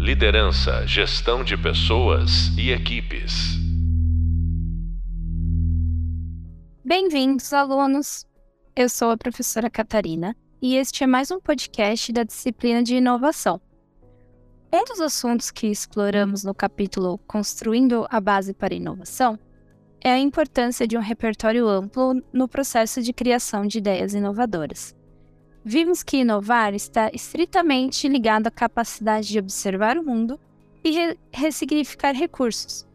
Liderança, gestão de pessoas e equipes. Bem-vindos, alunos! Eu sou a professora Catarina e este é mais um podcast da disciplina de inovação. Um dos assuntos que exploramos no capítulo Construindo a Base para a Inovação é a importância de um repertório amplo no processo de criação de ideias inovadoras. Vimos que inovar está estritamente ligado à capacidade de observar o mundo e re ressignificar recursos.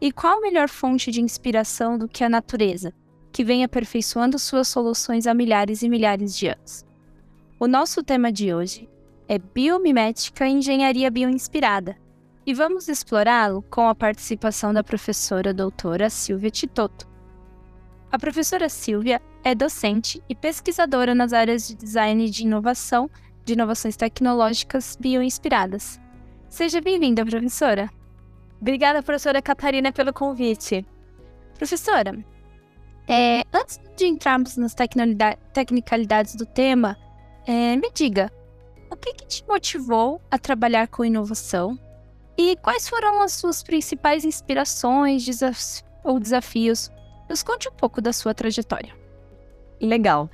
E qual melhor fonte de inspiração do que a natureza, que vem aperfeiçoando suas soluções há milhares e milhares de anos? O nosso tema de hoje é Biomimética e Engenharia Bioinspirada, e vamos explorá-lo com a participação da professora doutora Silvia Titoto. A professora Silvia é docente e pesquisadora nas áreas de design de inovação, de inovações tecnológicas bioinspiradas. Seja bem-vinda, professora. Obrigada, professora Catarina, pelo convite. Professora, é, antes de entrarmos nas tecnicalidades do tema, é, me diga, o que, que te motivou a trabalhar com inovação e quais foram as suas principais inspirações desaf ou desafios? Nos conte um pouco da sua trajetória. Legal.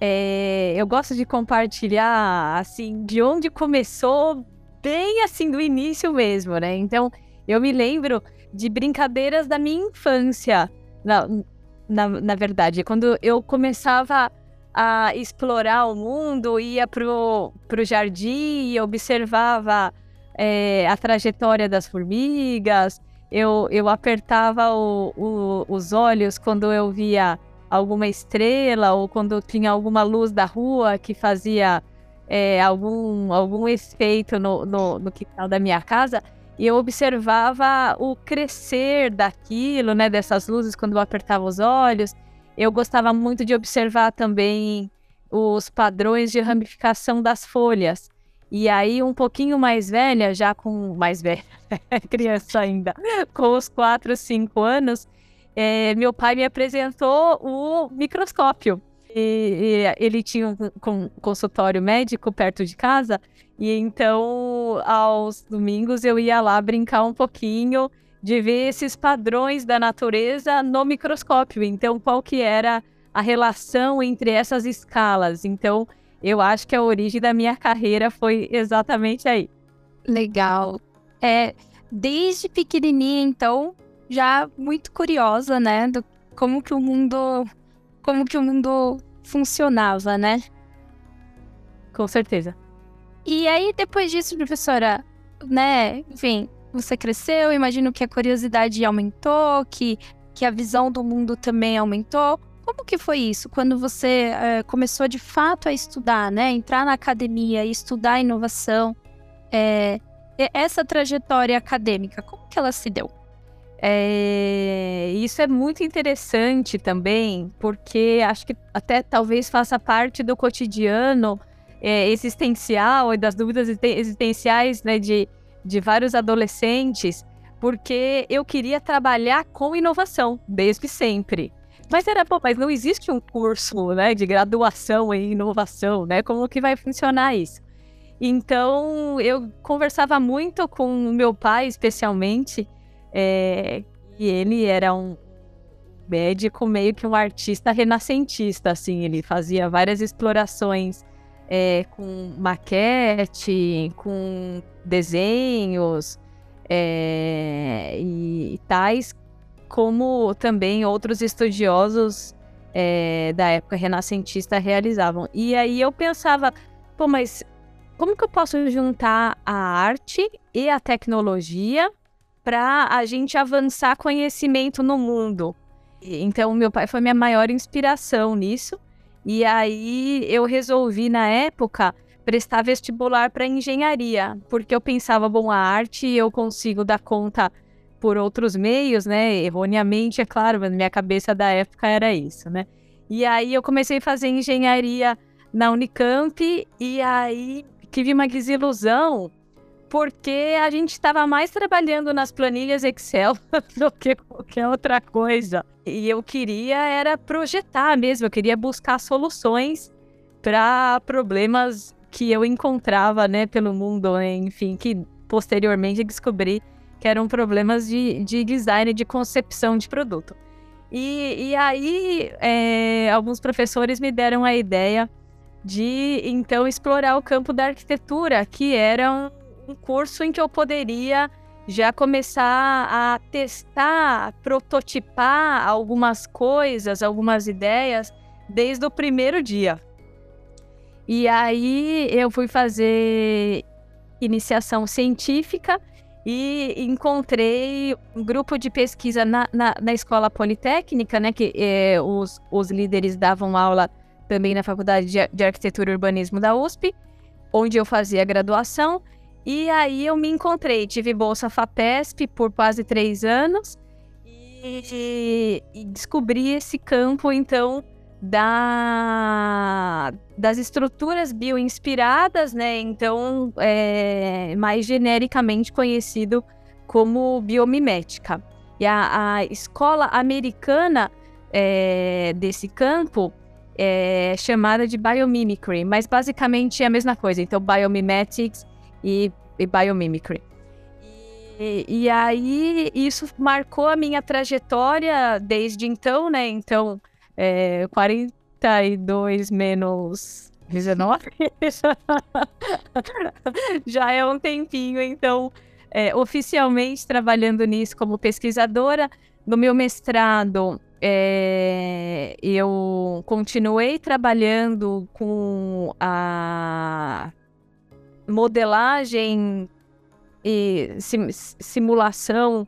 É, eu gosto de compartilhar, assim, de onde começou, bem assim, do início mesmo, né? Então, eu me lembro de brincadeiras da minha infância, na, na, na verdade. Quando eu começava a explorar o mundo, ia pro, pro jardim e observava é, a trajetória das formigas, eu, eu apertava o, o, os olhos quando eu via alguma estrela ou quando tinha alguma luz da rua que fazia é, algum, algum efeito no, no, no quintal da minha casa. E eu observava o crescer daquilo, né, dessas luzes quando eu apertava os olhos. Eu gostava muito de observar também os padrões de ramificação das folhas. E aí, um pouquinho mais velha, já com mais velha, criança ainda, com os 4, 5 anos, é, meu pai me apresentou o microscópio. E, e ele tinha um, consultório médico perto de casa, e então aos domingos eu ia lá brincar um pouquinho de ver esses padrões da natureza no microscópio. Então, qual que era a relação entre essas escalas? Então, eu acho que a origem da minha carreira foi exatamente aí. Legal. É, desde pequenininha, então, já muito curiosa, né, do como que o mundo como que o mundo funcionava, né? Com certeza. E aí depois disso, professora, né, enfim, você cresceu, imagino que a curiosidade aumentou, que que a visão do mundo também aumentou. Como que foi isso quando você é, começou de fato a estudar, né? Entrar na academia e estudar inovação? É, essa trajetória acadêmica, como que ela se deu? É, isso é muito interessante também, porque acho que até talvez faça parte do cotidiano é, existencial e das dúvidas existenciais né, de, de vários adolescentes, porque eu queria trabalhar com inovação desde sempre. Mas era, pô, mas não existe um curso né, de graduação em inovação, né? Como que vai funcionar isso? Então, eu conversava muito com meu pai, especialmente, é, e ele era um médico meio que um artista renascentista, assim, ele fazia várias explorações é, com maquete, com desenhos é, e, e, tais como também outros estudiosos é, da época renascentista realizavam. E aí eu pensava, pô, mas como que eu posso juntar a arte e a tecnologia para a gente avançar conhecimento no mundo. Então, meu pai foi minha maior inspiração nisso. E aí eu resolvi, na época, prestar vestibular para engenharia, porque eu pensava, bom, a arte eu consigo dar conta por outros meios, né? Erroneamente, é claro, mas minha cabeça da época era isso, né? E aí eu comecei a fazer engenharia na Unicamp e aí tive uma desilusão porque a gente estava mais trabalhando nas planilhas Excel do que qualquer outra coisa. E eu queria era projetar mesmo, eu queria buscar soluções para problemas que eu encontrava, né, pelo mundo, enfim, que posteriormente descobri que eram problemas de, de design, de concepção de produto. E, e aí, é, alguns professores me deram a ideia de então explorar o campo da arquitetura, que era um, curso em que eu poderia já começar a testar, prototipar algumas coisas, algumas ideias desde o primeiro dia. E aí eu fui fazer iniciação científica e encontrei um grupo de pesquisa na, na, na escola politécnica, né? Que é, os, os líderes davam aula também na Faculdade de, de Arquitetura e Urbanismo da USP, onde eu fazia graduação. E aí eu me encontrei, tive bolsa FAPESP por quase três anos e, e descobri esse campo, então, da, das estruturas bioinspiradas, né? Então, é, mais genericamente conhecido como biomimética. E a, a escola americana é, desse campo é chamada de biomimicry, mas basicamente é a mesma coisa. Então, biomimetics e, e biomimicry. E, e aí, isso marcou a minha trajetória desde então, né? Então, é, 42 menos 19 já é um tempinho, então, é, oficialmente trabalhando nisso como pesquisadora. No meu mestrado, é, eu continuei trabalhando com a modelagem e sim, simulação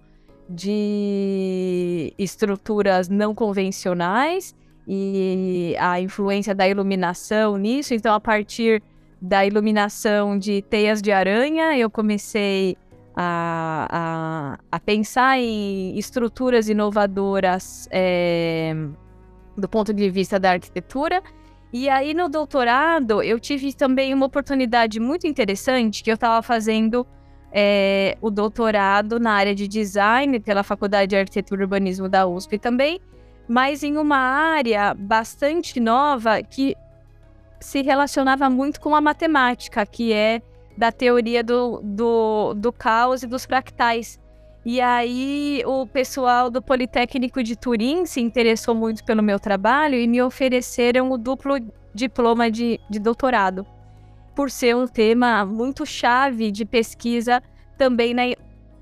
de estruturas não convencionais e a influência da iluminação nisso. Então, a partir da iluminação de teias de aranha, eu comecei a, a, a pensar em estruturas inovadoras é, do ponto de vista da arquitetura. E aí, no doutorado, eu tive também uma oportunidade muito interessante que eu estava fazendo é, o doutorado na área de design pela Faculdade de Arquitetura e Urbanismo da USP também, mas em uma área bastante nova que se relacionava muito com a matemática, que é da teoria do, do, do caos e dos fractais. E aí o pessoal do Politécnico de Turim se interessou muito pelo meu trabalho e me ofereceram o duplo diploma de, de doutorado por ser um tema muito chave de pesquisa também na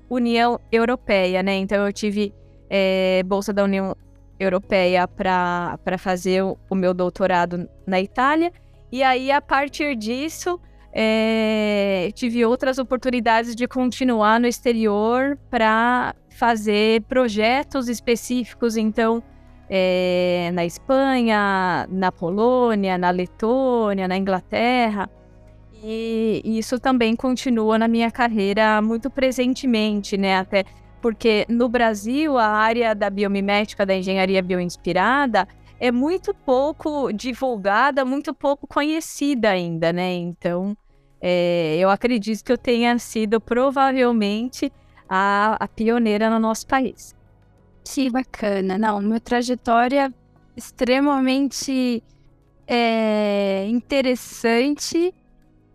União Europeia, né? Então eu tive é, bolsa da União Europeia para fazer o, o, meu doutorado na Itália. E aí, a partir disso, é, tive outras oportunidades de continuar no exterior para fazer projetos específicos. Então, é, na Espanha, na Polônia, na Letônia, na Inglaterra. E isso também continua na minha carreira muito presentemente, né? Até porque no Brasil a área da biomimética, da engenharia bioinspirada, é muito pouco divulgada, muito pouco conhecida ainda, né? Então, é, eu acredito que eu tenha sido provavelmente a, a pioneira no nosso país. Que bacana. Não, minha trajetória extremamente é, interessante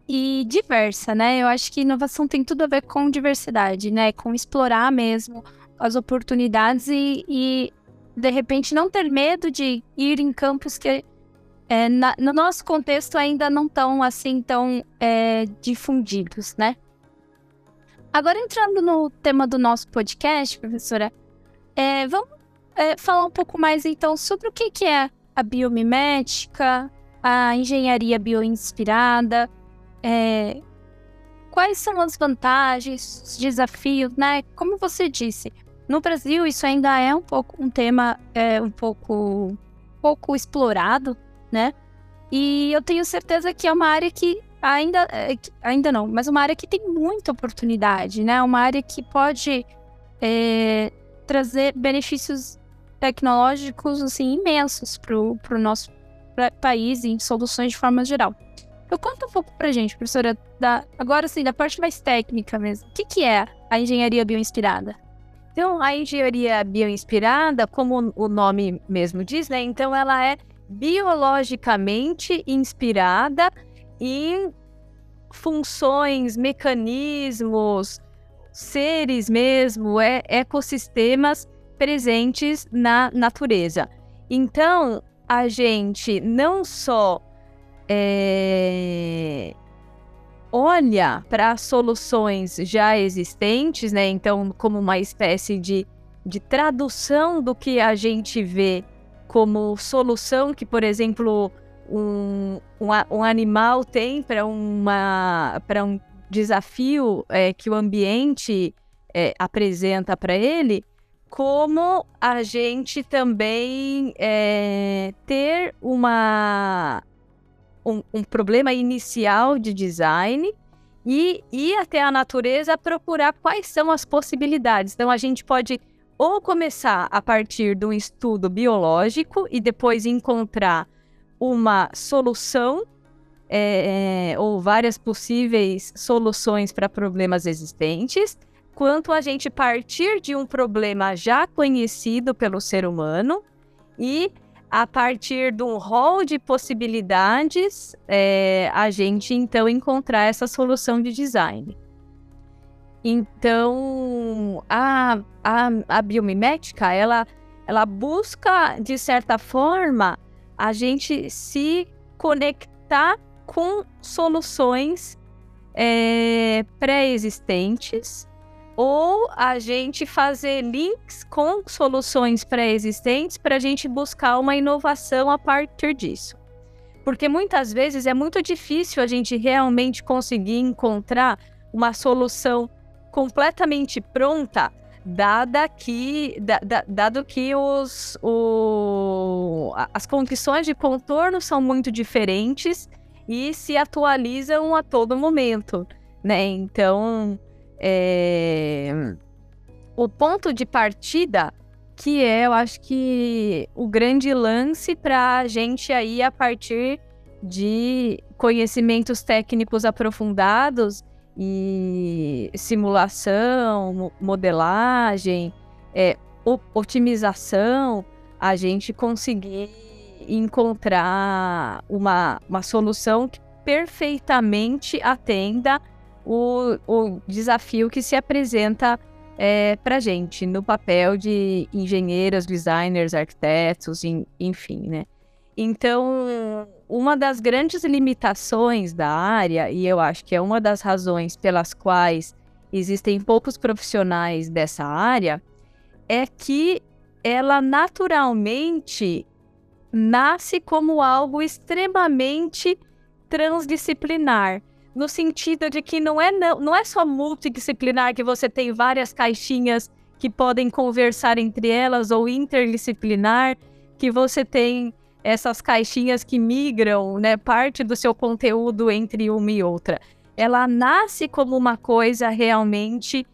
e diversa, né? Eu acho que inovação tem tudo a ver com diversidade, né? Com explorar mesmo as oportunidades e, e de repente não ter medo de ir em campos que é, na, no nosso contexto ainda não estão assim tão é, difundidos, né? Agora entrando no tema do nosso podcast, professora, é, vamos é, falar um pouco mais então sobre o que, que é a biomimética, a engenharia bioinspirada, é, quais são as vantagens, os desafios, né? Como você disse, no Brasil isso ainda é um pouco um tema é, um pouco pouco explorado, né? E eu tenho certeza que é uma área que ainda é, ainda não, mas uma área que tem muita oportunidade, né? Uma área que pode é, trazer benefícios tecnológicos assim imensos para o nosso país em soluções de forma geral. Eu conta um pouco pra gente, professora, da, agora sim, da parte mais técnica mesmo. O que, que é a engenharia bioinspirada? Então, a engenharia bioinspirada, como o nome mesmo diz, né? Então, ela é biologicamente inspirada em funções, mecanismos, seres mesmo, é, ecossistemas presentes na natureza. Então, a gente não só é, olha para soluções já existentes, né? Então, como uma espécie de, de tradução do que a gente vê como solução que, por exemplo, um, um, um animal tem para um desafio é, que o ambiente é, apresenta para ele, como a gente também é, ter uma um, um, problema inicial de design e ir até a natureza procurar quais são as possibilidades. Então a gente pode ou começar a partir de um estudo biológico e depois encontrar uma solução é, é, ou várias possíveis soluções para problemas existentes, quanto a gente partir de um problema já conhecido pelo ser humano e a partir de um rol de possibilidades, é, a gente então encontrar essa solução de design. Então, a, a, a biomimética, ela, ela busca, de certa forma, a gente se conectar com soluções é, pré-existentes ou a gente fazer links com soluções pré-existentes para a gente buscar uma inovação a partir disso. Porque muitas vezes é muito difícil a gente realmente conseguir encontrar uma solução completamente pronta, dada que, da, da, dado que os, o, as condições de contorno são muito diferentes e se atualizam a todo momento, né? Então, é... o ponto de partida que é, eu acho que o grande lance para a gente aí a partir de conhecimentos técnicos aprofundados e simulação, modelagem, é, otimização, a gente conseguir encontrar uma, uma solução que perfeitamente atenda o, o desafio que se apresenta é, para gente no papel de engenheiros, designers, arquitetos, enfim, né? Então, uma das grandes limitações da área, e eu acho que é uma das razões pelas quais existem poucos profissionais dessa área, é que ela naturalmente nasce como algo extremamente transdisciplinar, no sentido de que não é, não, não é só multidisciplinar, que você tem várias caixinhas que podem conversar entre elas, ou interdisciplinar, que você tem essas caixinhas que migram, né, parte do seu conteúdo entre uma e outra. Ela nasce como uma coisa realmente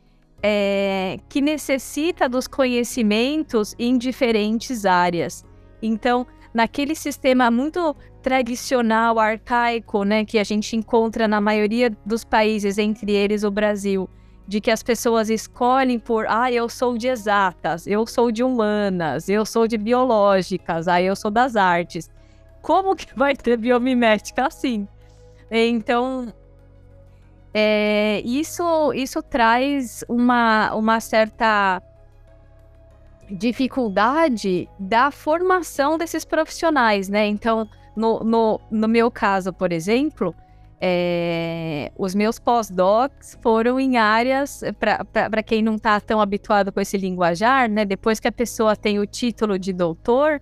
é, que necessita dos conhecimentos em diferentes áreas. Então, naquele sistema muito tradicional, arcaico, né, que a gente encontra na maioria dos países, entre eles o Brasil, de que as pessoas escolhem por, ah, eu sou de exatas, eu sou de humanas, eu sou de biológicas, ah, eu sou das artes. Como que vai ter biomimética assim? Então, é, isso, isso traz uma, uma certa dificuldade da formação desses profissionais, né? Então, no, no, no meu caso, por exemplo, é, os meus pós-docs foram em áreas, para quem não está tão habituado com esse linguajar, né? Depois que a pessoa tem o título de doutor,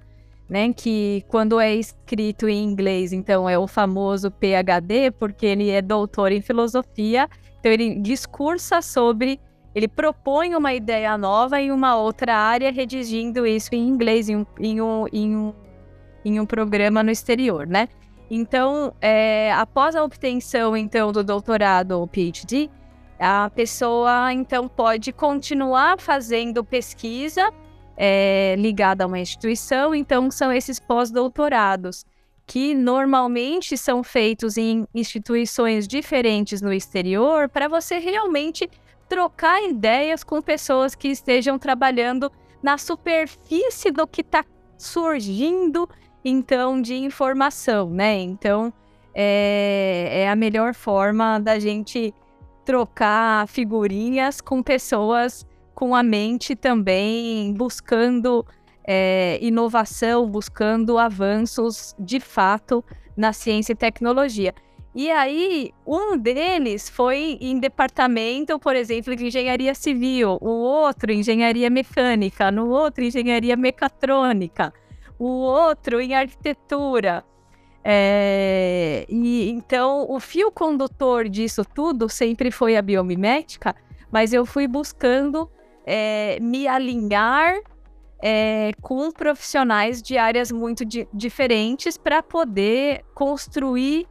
né? Que quando é escrito em inglês, então é o famoso PhD, porque ele é doutor em filosofia, então ele discursa sobre, ele propõe uma ideia nova em uma outra área, redigindo isso em inglês, em um, em um, em um, em um programa no exterior, né? Então, é, após a obtenção então do doutorado ou PhD, a pessoa então pode continuar fazendo pesquisa é, ligada a uma instituição. Então, são esses pós-doutorados que normalmente são feitos em instituições diferentes no exterior para você realmente trocar ideias com pessoas que estejam trabalhando na superfície do que está surgindo então de informação, né? Então é, é a melhor forma da gente trocar figurinhas com pessoas com a mente também buscando é, inovação, buscando avanços de fato na ciência e tecnologia. E aí, um deles foi em departamento, por exemplo, de engenharia civil, o outro engenharia mecânica, no outro engenharia mecatrônica, o outro em arquitetura. É, e então o fio condutor disso tudo sempre foi a biomimética, mas eu fui buscando é, me alinhar é, com profissionais de áreas muito di diferentes para poder construir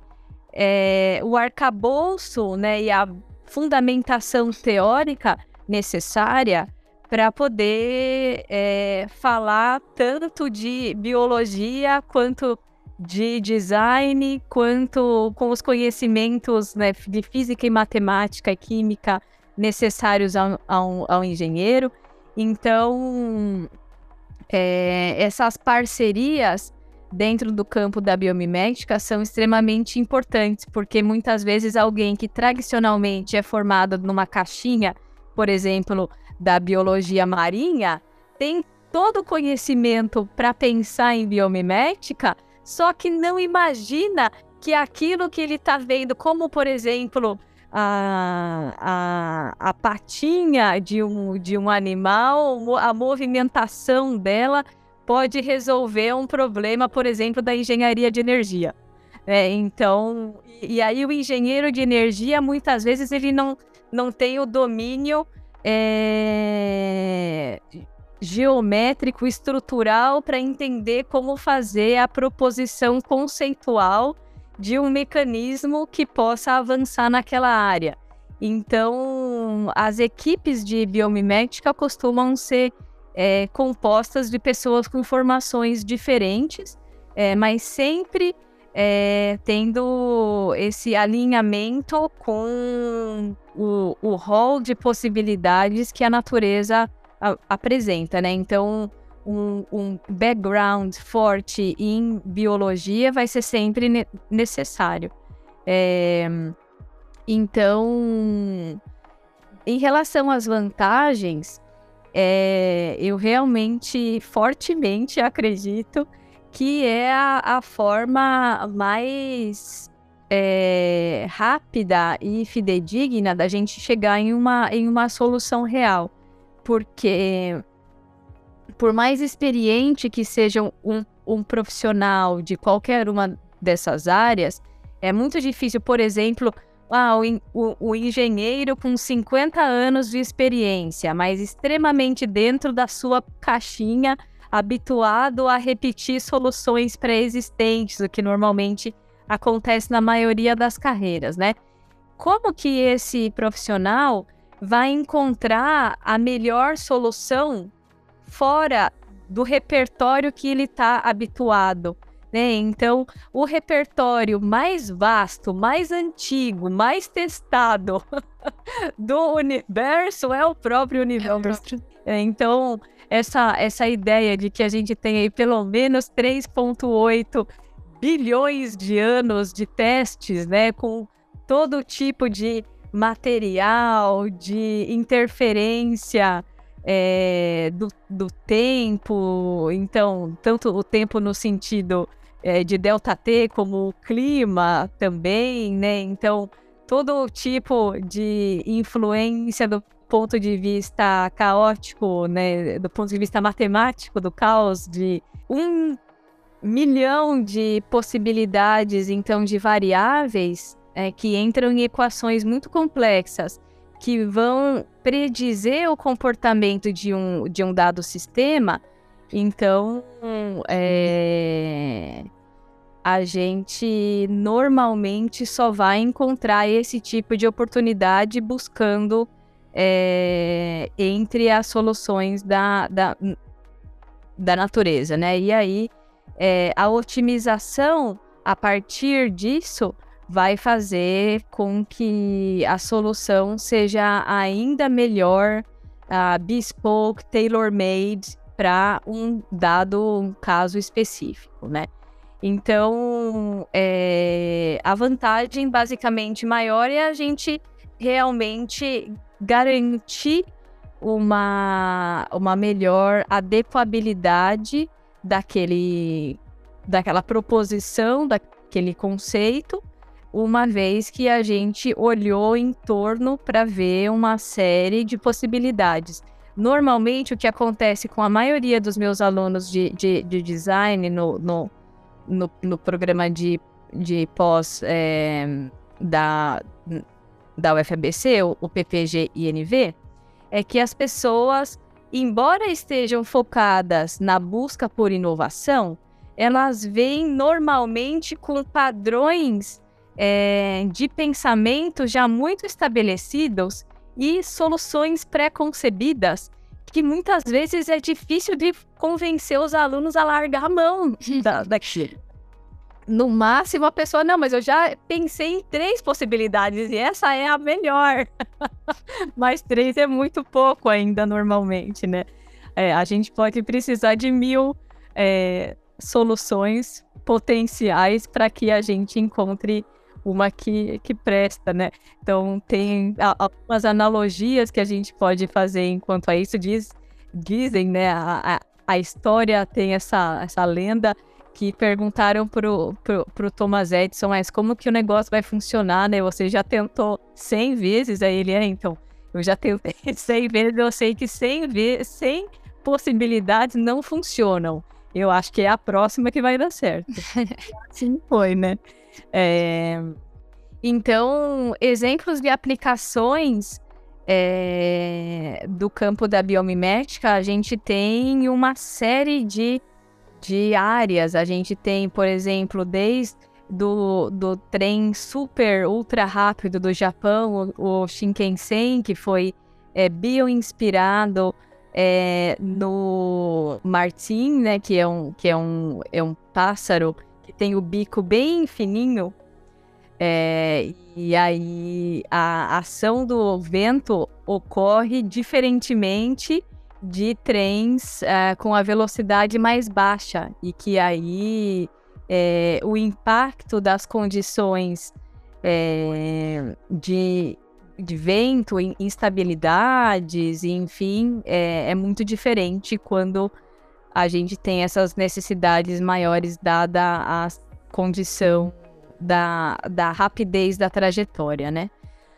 é, o arcabouço né, e a fundamentação teórica necessária para poder é, falar tanto de biologia quanto de design, quanto com os conhecimentos né, de física e matemática e química necessários ao, ao, ao engenheiro. Então, é, essas parcerias dentro do campo da biomimética são extremamente importantes, porque muitas vezes alguém que tradicionalmente é formado numa caixinha, por exemplo, da biologia marinha, tem todo o conhecimento para pensar em biomimética, só que não imagina que aquilo que ele está vendo, como por exemplo a, a, a patinha de um, de um animal, a movimentação dela pode resolver um problema, por exemplo, da engenharia de energia. É, então, e, aí o engenheiro de energia, muitas vezes, ele não, não tem o domínio é, geométrico, estrutural, para entender como fazer a proposição conceitual de um mecanismo que possa avançar naquela área. Então, as equipes de biomimética costumam ser é, compostas de pessoas com formações diferentes, é, mas sempre é, tendo esse alinhamento com o, o rol de possibilidades que a natureza a, apresenta, né? Então, um, um, background forte em biologia vai ser sempre ne necessário. É, então, em relação às vantagens, é, eu realmente, fortemente acredito que é a, a forma mais é, rápida e fidedigna da gente chegar em uma, em uma solução real. Porque, por mais experiente que seja um, um profissional de qualquer uma dessas áreas, é muito difícil, por exemplo, ah, o, o, engenheiro com 50 anos de experiência, mas extremamente dentro da sua caixinha, habituado a repetir soluções pré-existentes, o que normalmente acontece na maioria das carreiras, né? Como que esse profissional vai encontrar a melhor solução fora do repertório que ele está habituado? Né? Então, o repertório mais vasto, mais antigo, mais testado do universo é o próprio universo. É, então, essa, essa ideia de que a gente tem aí pelo menos 3,8 bilhões de anos de testes, né, com todo tipo de material, de interferência é, do, do tempo, então, tanto o tempo no sentido é, de delta T como o clima também, né? Então, todo tipo de influência do ponto de vista caótico, né? Do ponto de vista matemático do caos, de um milhão de possibilidades, então, de variáveis é, que entram em equações muito complexas que vão predizer o comportamento de um, de um dado sistema então, é, a gente normalmente só vai encontrar esse tipo de oportunidade buscando é, entre as soluções da, da, da natureza, né? E aí, é, a otimização a partir disso vai fazer com que a solução seja ainda melhor, uh, bespoke, tailor-made para um dado um caso específico, né? Então, é, a vantagem basicamente maior é a gente realmente garantir uma, uma melhor adequabilidade daquele, daquela proposição, daquele conceito, uma vez que a gente olhou em torno para ver uma série de possibilidades. Normalmente, o que acontece com a maioria dos meus alunos de, de, de design no, no, no, no, programa de, de pós é, da, da UFABC, o, PPG-INV, é que as pessoas, embora estejam focadas na busca por inovação, elas vêm normalmente com padrões é, de pensamento já muito estabelecidos e soluções pré-concebidas que muitas vezes é difícil de convencer os alunos a largar a mão da, daquilo. No máximo, a pessoa, não, mas eu já pensei em três possibilidades e essa é a melhor. mas três é muito pouco ainda, normalmente, né? É, a gente pode precisar de mil é, soluções potenciais para que a gente encontre uma que, que presta, né? Então, tem algumas analogias que a gente pode fazer enquanto a isso. Diz, dizem, né? A, a, a história tem essa, essa lenda que perguntaram pro, pro, pro Thomas Edison, mas como que o negócio vai funcionar, né? Você já tentou 100 vezes? Aí ele, é, então, eu já tentei 100 vezes, eu sei que 100, vezes, 100 possibilidades não funcionam. Eu acho que é a próxima que vai dar certo. assim foi, né? É... Então, exemplos de aplicações é... do campo da biomimética, a gente tem uma série de, de áreas. A gente tem, por exemplo, desde do, do trem super ultra rápido do Japão, o, o Shinkansen, que foi é, bioinspirado é, no martim, né, que é um, que é um, é um pássaro que tem o bico bem fininho, é, e aí a ação do vento ocorre diferentemente de trens é, com a velocidade mais baixa e que aí é, o impacto das condições é, de, de vento, instabilidades, enfim, é, é muito diferente quando a gente tem essas necessidades maiores dada a condição da, da rapidez da trajetória, né?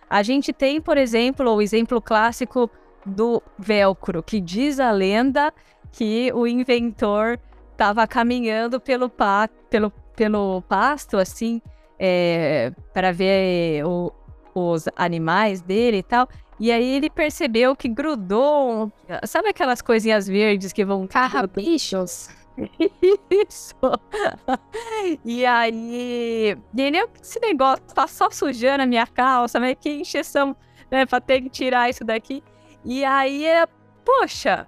A gente tem, por exemplo, o exemplo clássico do velcro, que diz a lenda que o inventor estava caminhando pelo, pa pelo, pelo pasto, assim, é, para ver o, os animais dele e tal. E aí ele percebeu que grudou. Sabe aquelas coisinhas verdes que vão. Carrapichos? Isso! e aí. Ele, esse negócio tá só sujando a minha calça, mas que encheção, né? Pra ter que tirar isso daqui. E aí, é, poxa,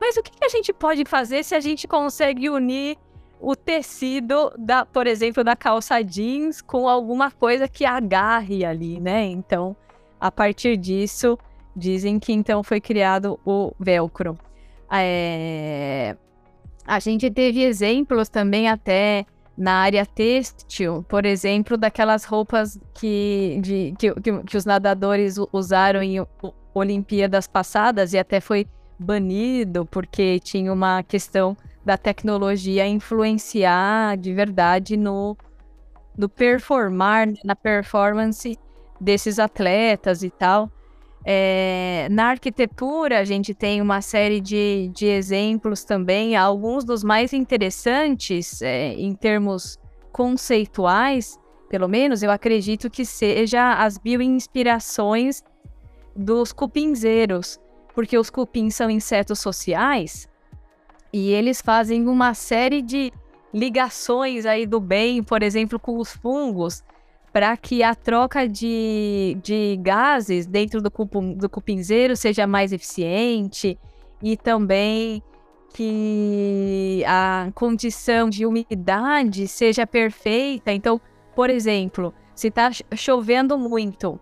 mas o que, a gente pode fazer se a gente consegue unir o tecido da, por exemplo, da calça jeans com alguma coisa que agarre ali, né? Então, a partir disso, dizem que então foi criado o velcro. É... A gente teve exemplos também até na área têxtil, por exemplo, daquelas roupas que, de, que, que, que os nadadores usaram em Olimpíadas passadas e até foi banido porque tinha uma questão da tecnologia influenciar de verdade no, no performar, na performance desses atletas e tal. É, na arquitetura, a gente tem uma série de, de exemplos também, alguns dos mais interessantes é, em termos conceituais, pelo menos eu acredito que seja as bioinspirações dos cupinzeiros, porque os cupins são insetos sociais e eles fazem uma série de ligações aí do bem, por exemplo, com os fungos, para que a troca de, de gases dentro do, cupim, do cupinzeiro seja mais eficiente e também que a condição de umidade seja perfeita. Então, por exemplo, se está chovendo muito,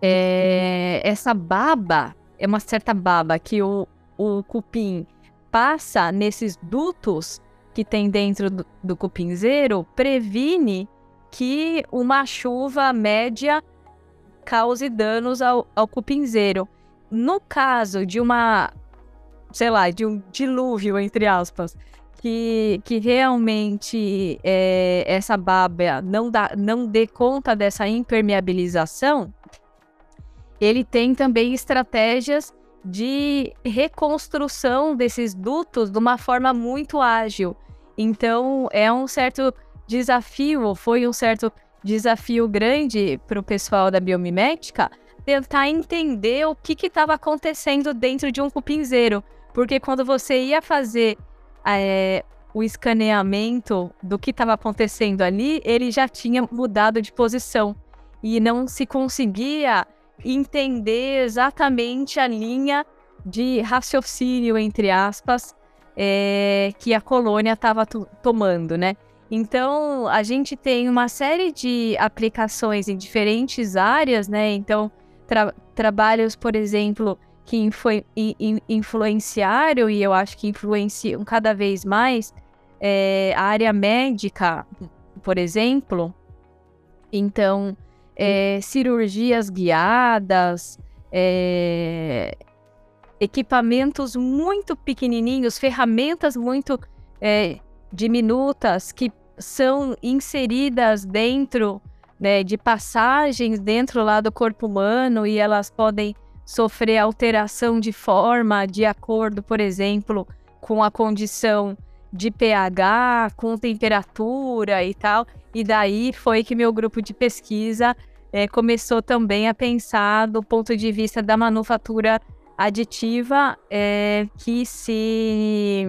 é, essa baba é uma certa baba que o, o cupim passa nesses dutos que tem dentro do, do cupinzeiro previne que uma chuva média cause danos ao, ao cupinzeiro. No caso de uma, sei lá, de um dilúvio, entre aspas, que, que realmente é, essa baba não, dá, não dê conta dessa impermeabilização, ele tem também estratégias de reconstrução desses dutos de uma forma muito ágil. Então, é um certo desafio, foi um certo desafio grande para o pessoal da biomimética tentar entender o que estava acontecendo dentro de um cupinzeiro. Porque quando você ia fazer é, o escaneamento do que estava acontecendo ali, ele já tinha mudado de posição e não se conseguia entender exatamente a linha de raciocínio, entre aspas, é, que a colônia estava tomando, né? Então, a gente tem uma série de aplicações em diferentes áreas, né? Então, tra trabalhos, por exemplo, que foi influenciaram, e eu acho que influenciam cada vez mais, é, a área médica, por exemplo. Então, é, cirurgias guiadas, é, equipamentos muito pequenininhos, ferramentas muito é, diminutas que são inseridas dentro né, de passagens dentro lá do corpo humano e elas podem sofrer alteração de forma de acordo, por exemplo, com a condição de pH, com temperatura e tal. E daí foi que meu grupo de pesquisa é, começou também a pensar do ponto de vista da manufatura aditiva é, que se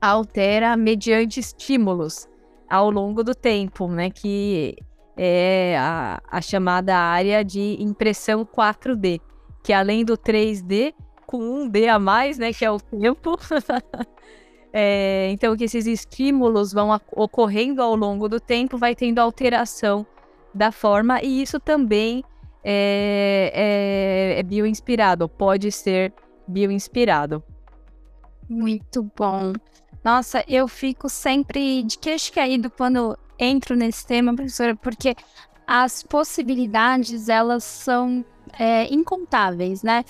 altera mediante estímulos ao longo do tempo, né? Que é a, a chamada área de impressão 4D que além do 3D, com um D a mais, né, que é o tempo. é, então, que esses estímulos vão ocorrendo ao longo do tempo, vai tendo alteração da forma, e isso também é, é, é bioinspirado, pode ser bioinspirado. Muito bom. Nossa, eu fico sempre de queixo caído quando entro nesse tema, professora, porque as possibilidades, elas são é, incontáveis, né?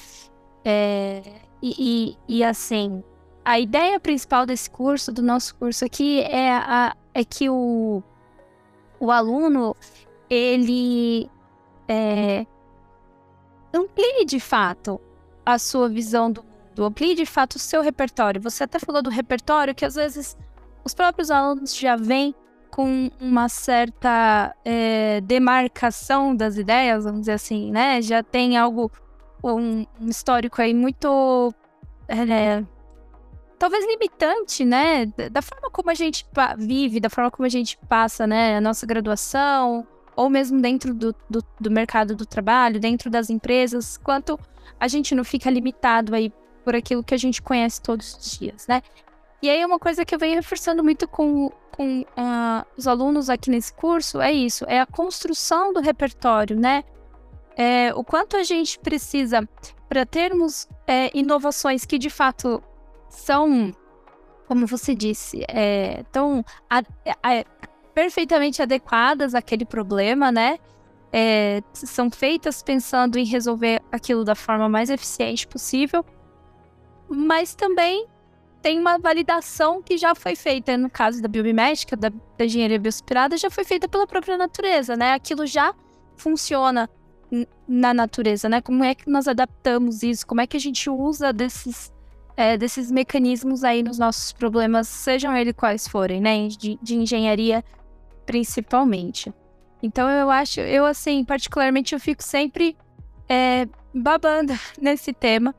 É, e, e, e, assim, a ideia principal desse curso, do nosso curso aqui, é, a, é que o, o aluno, ele é, amplie de fato a sua visão do mundo, amplie de fato o seu repertório. Você até falou do repertório, que às vezes os próprios alunos já vêm com uma certa é, demarcação das ideias, vamos dizer assim, né? Já tem algo, um, um histórico aí muito. É, talvez limitante, né? Da forma como a gente vive, da forma como a gente passa, né? A nossa graduação, ou mesmo dentro do, do, do mercado do trabalho, dentro das empresas, quanto a gente não fica limitado aí por aquilo que a gente conhece todos os dias, né? E aí uma coisa que eu venho reforçando muito com, com uh, os alunos aqui nesse curso é isso, é a construção do repertório, né? É, o quanto a gente precisa para termos é, inovações que de fato são, como você disse, é, tão a, a, perfeitamente adequadas àquele problema, né? É, são feitas pensando em resolver aquilo da forma mais eficiente possível, mas também tem uma validação que já foi feita, no caso da biomimética, da, da engenharia biospirada, já foi feita pela própria natureza, né? Aquilo já funciona na natureza, né? Como é que nós adaptamos isso? Como é que a gente usa desses, é, desses mecanismos aí nos nossos problemas, sejam eles quais forem, né? De, de engenharia, principalmente. Então eu acho, eu assim, particularmente eu fico sempre é, babando nesse tema,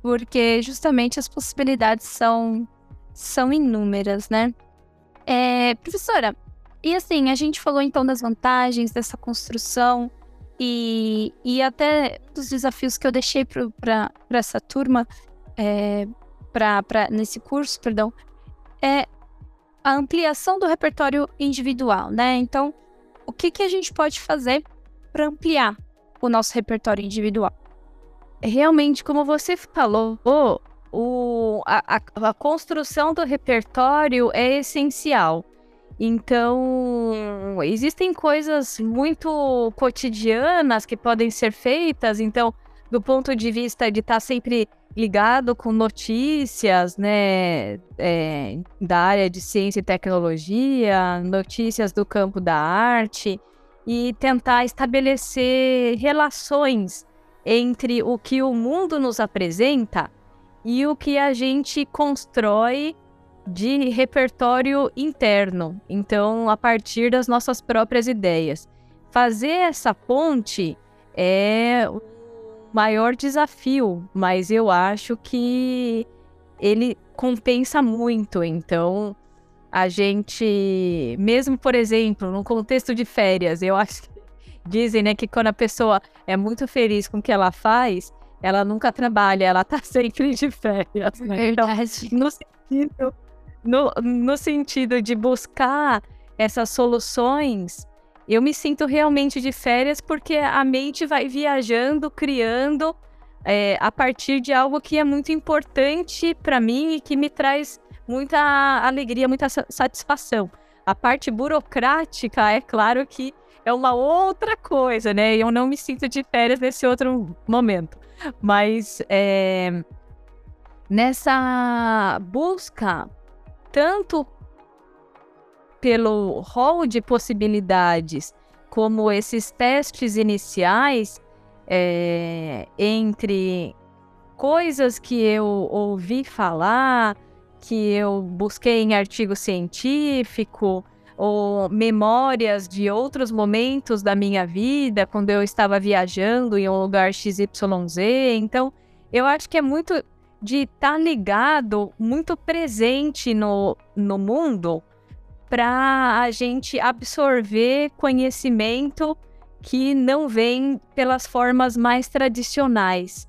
porque justamente as possibilidades são, são inúmeras, né? É, professora, e assim, a gente falou então das vantagens dessa construção e, e até dos desafios que eu deixei para essa turma, é, nesse curso, perdão, é a ampliação do repertório individual, né? Então, o que, que a gente pode fazer para ampliar o nosso repertório individual? realmente, como você falou, o, a, a, a construção do repertório é essencial. Então, existem coisas muito cotidianas que podem ser feitas. Então, do ponto de vista de estar tá sempre ligado com notícias, né, é, da área de ciência e tecnologia, notícias do campo da arte e tentar estabelecer relações entre o que o mundo nos apresenta e o que a gente constrói de repertório interno. Então, a partir das nossas próprias ideias. Fazer essa ponte é maior desafio, mas eu acho que ele compensa muito. Então, a gente, mesmo por exemplo, no contexto de férias, eu acho que dizem, né, que quando a pessoa é muito feliz com o que ela faz, ela nunca trabalha, ela tá sempre de férias. Né? Então, no sentido no, no sentido de buscar essas soluções, eu me sinto realmente de férias porque a mente vai viajando, criando é, a partir de algo que é muito importante para mim e que me traz muita alegria, muita satisfação. A parte burocrática, é claro que é uma outra coisa, né? Eu não me sinto de férias nesse outro momento. Mas é, nessa busca tanto pelo rol de possibilidades como esses testes iniciais é, entre coisas que eu ouvi falar, que eu busquei em artigo científico, ou memórias de outros momentos da minha vida, quando eu estava viajando em um lugar XYZ. Então, eu acho que é muito de estar tá ligado, muito presente no, no mundo, para a gente absorver conhecimento que não vem pelas formas mais tradicionais.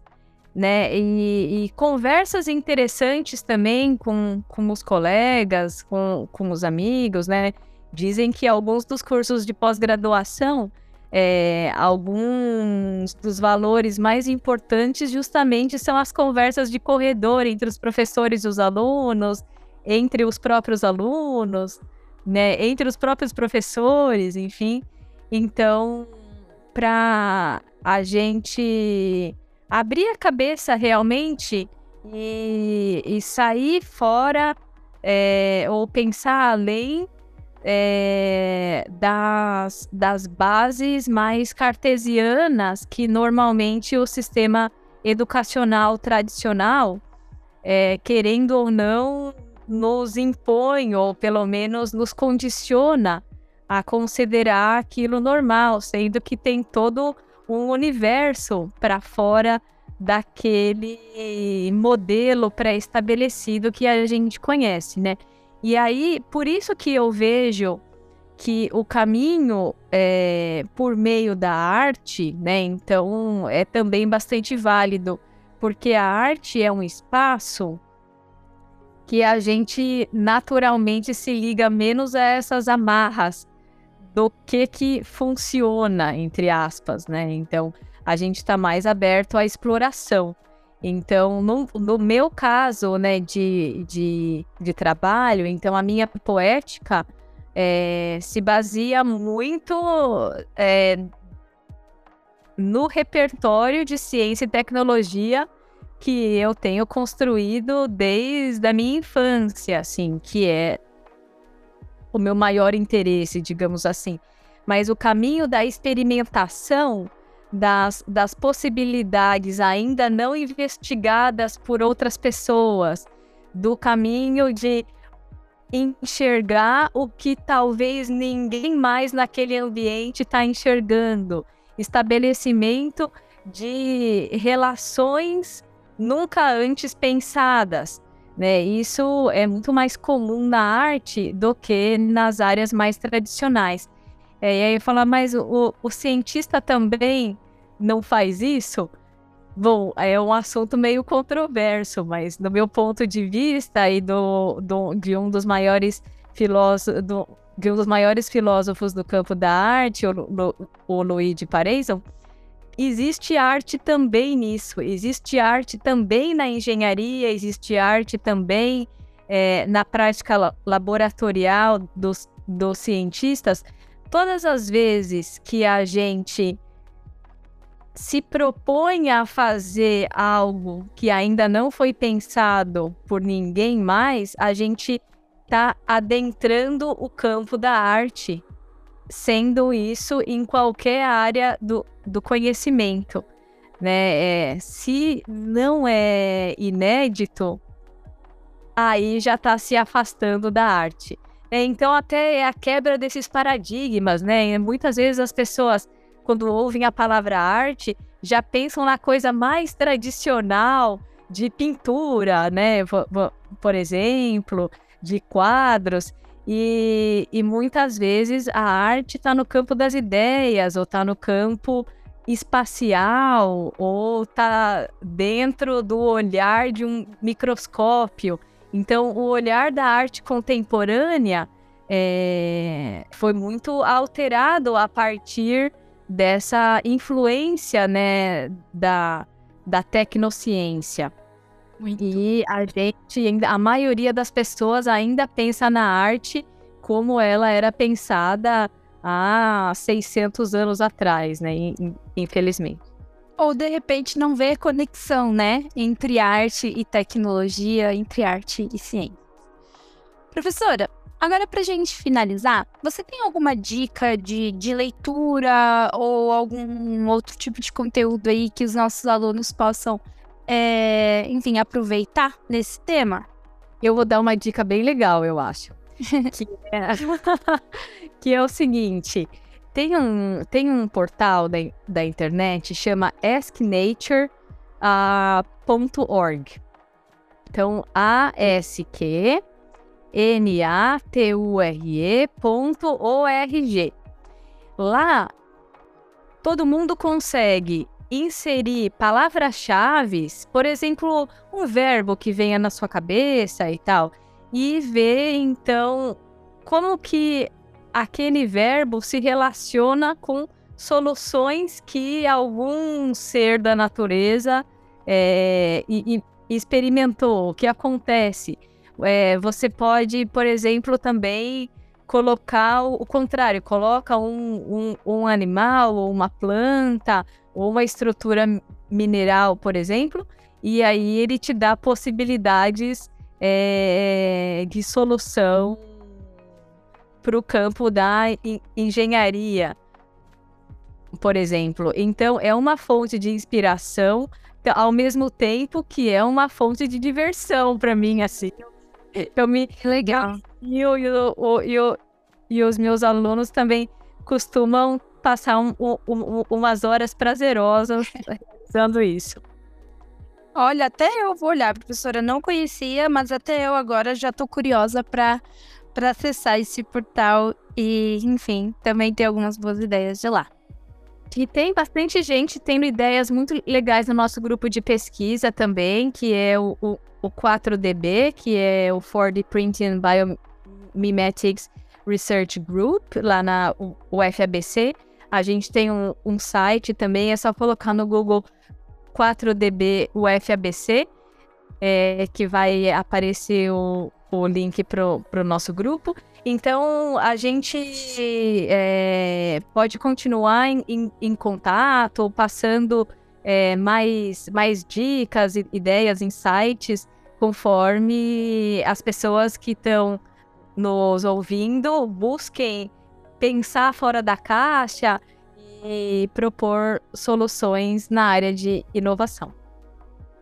Né? E, e, conversas interessantes também com, com os colegas, com, com os amigos, né? Dizem que alguns dos cursos de pós-graduação é, alguns dos valores mais importantes justamente são as conversas de corredor entre os professores e os alunos, entre os próprios alunos, né, entre os próprios professores, enfim. Então, para a gente abrir a cabeça realmente e, e sair fora é, ou pensar além é, das, das bases mais cartesianas que normalmente o sistema educacional tradicional, é, querendo ou não, nos impõe, ou pelo menos nos condiciona a considerar aquilo normal, sendo que tem todo um universo para fora daquele modelo pré-estabelecido que a gente conhece, né? E aí, por isso que eu vejo que o caminho é, por meio da arte, né? Então, é também bastante válido, porque a arte é um espaço que a gente naturalmente se liga menos a essas amarras do que que funciona, entre aspas, né? Então, a gente está mais aberto à exploração. Então, no, no, meu caso, né, de, de, de trabalho, então a minha poética é, se baseia muito é, no repertório de ciência e tecnologia que eu tenho construído desde a minha infância, assim, que é o meu maior interesse, digamos assim. Mas o caminho da experimentação das, das possibilidades ainda não investigadas por outras pessoas, do caminho de enxergar o que talvez ninguém mais naquele ambiente está enxergando, estabelecimento de relações nunca antes pensadas. Né? Isso é muito mais comum na arte do que nas áreas mais tradicionais. É, e aí falar, mas o, o cientista também não faz isso? Bom, é um assunto meio controverso, mas do meu ponto de vista e do, do de um dos maiores filósofos, do, de um dos maiores filósofos do campo da arte, o, o, o Louis de Pareison, existe arte também nisso, existe arte também na engenharia, existe arte também é, na prática laboratorial dos, dos cientistas. Todas as vezes que a gente se propõe a fazer algo que ainda não foi pensado por ninguém mais, a gente está adentrando o campo da arte, sendo isso em qualquer área do, do conhecimento. Né? É, se não é inédito, aí já está se afastando da arte. É, então, até é a quebra desses paradigmas, né? Muitas vezes as pessoas quando ouvem a palavra arte, já pensam na coisa mais tradicional de pintura, né? Por exemplo, de quadros. E, e muitas vezes a arte está no campo das ideias, ou está no campo espacial, ou está dentro do olhar de um microscópio. Então, o olhar da arte contemporânea é, foi muito alterado a partir dessa influência, né, da, da tecnociência. Muito. E a gente, ainda, a maioria das pessoas ainda pensa na arte como ela era pensada há 600 anos atrás, né, infelizmente. Ou de repente não vê conexão, né, entre arte e tecnologia, entre arte e ciência. Professora, Agora, para gente finalizar, você tem alguma dica de, de leitura ou algum outro tipo de conteúdo aí que os nossos alunos possam, é, enfim, aproveitar nesse tema? Eu vou dar uma dica bem legal, eu acho. que, é, que é o seguinte: tem um, tem um portal da, da internet chama asknature.org. Uh, então, A-S-Q nature.org. Lá, todo mundo consegue inserir palavras-chave, por exemplo, um verbo que venha na sua cabeça e tal, e ver então como que aquele verbo se relaciona com soluções que algum ser da natureza é, e, e experimentou, o que acontece. É, você pode, por exemplo, também colocar o, contrário, coloca um, um, um animal, ou uma planta, uma estrutura mineral, por exemplo, e aí ele te dá possibilidades é, de solução para o campo da engenharia, por exemplo. Então, é uma fonte de inspiração, ao mesmo tempo que é uma fonte de diversão para mim, assim. Eu me. Legal. E, eu, eu, eu, e os meus alunos também costumam passar um, um, umas horas prazerosas realizando isso. Olha, até eu vou olhar, professora, não conhecia, mas até eu agora já estou curiosa para acessar esse portal e, enfim, também ter algumas boas ideias de lá. E tem bastante gente tendo ideias muito legais no nosso grupo de pesquisa também, que é o, o, o 4DB, que é o 4D Printing Biomimetics Research Group, lá na UFABC. A gente tem um, um site também, é só colocar no Google 4DB UFABC, é, que vai aparecer o, o link para o nosso grupo. Então, a gente é, pode continuar em, em, em contato, passando é, mais, mais dicas, ideias, insights, conforme as pessoas que estão nos ouvindo busquem pensar fora da caixa e propor soluções na área de inovação.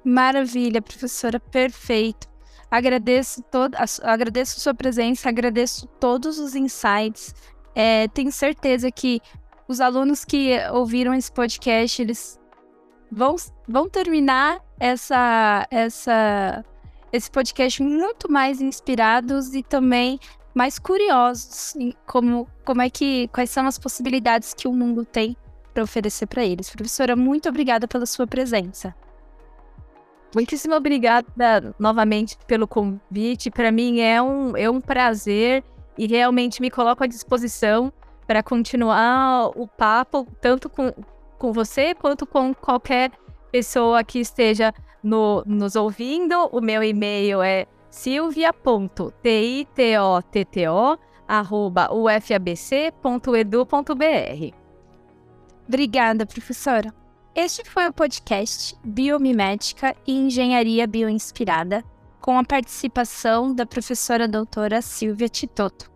Maravilha, professora, perfeito. Agradeço, todo, agradeço sua presença, agradeço todos os insights. É, tenho certeza que os alunos que ouviram esse podcast, eles vão, vão terminar essa, essa, esse podcast muito mais inspirados e também mais curiosos em como, como é que quais são as possibilidades que o mundo tem para oferecer para eles. Professora, muito obrigada pela sua presença. Muitíssimo obrigada novamente pelo convite. Para mim é um, é um prazer e realmente me coloco à disposição para continuar o papo, tanto com, com você quanto com qualquer pessoa que esteja no, nos ouvindo. O meu e-mail é silvia.titotto@ufabc.edu.br. Obrigada, professora. Este foi o podcast Biomimética e Engenharia Bioinspirada, com a participação da professora doutora Silvia Titoto.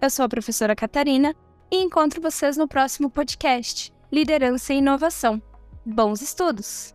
Eu sou a professora Catarina e encontro vocês no próximo podcast Liderança e Inovação. Bons estudos!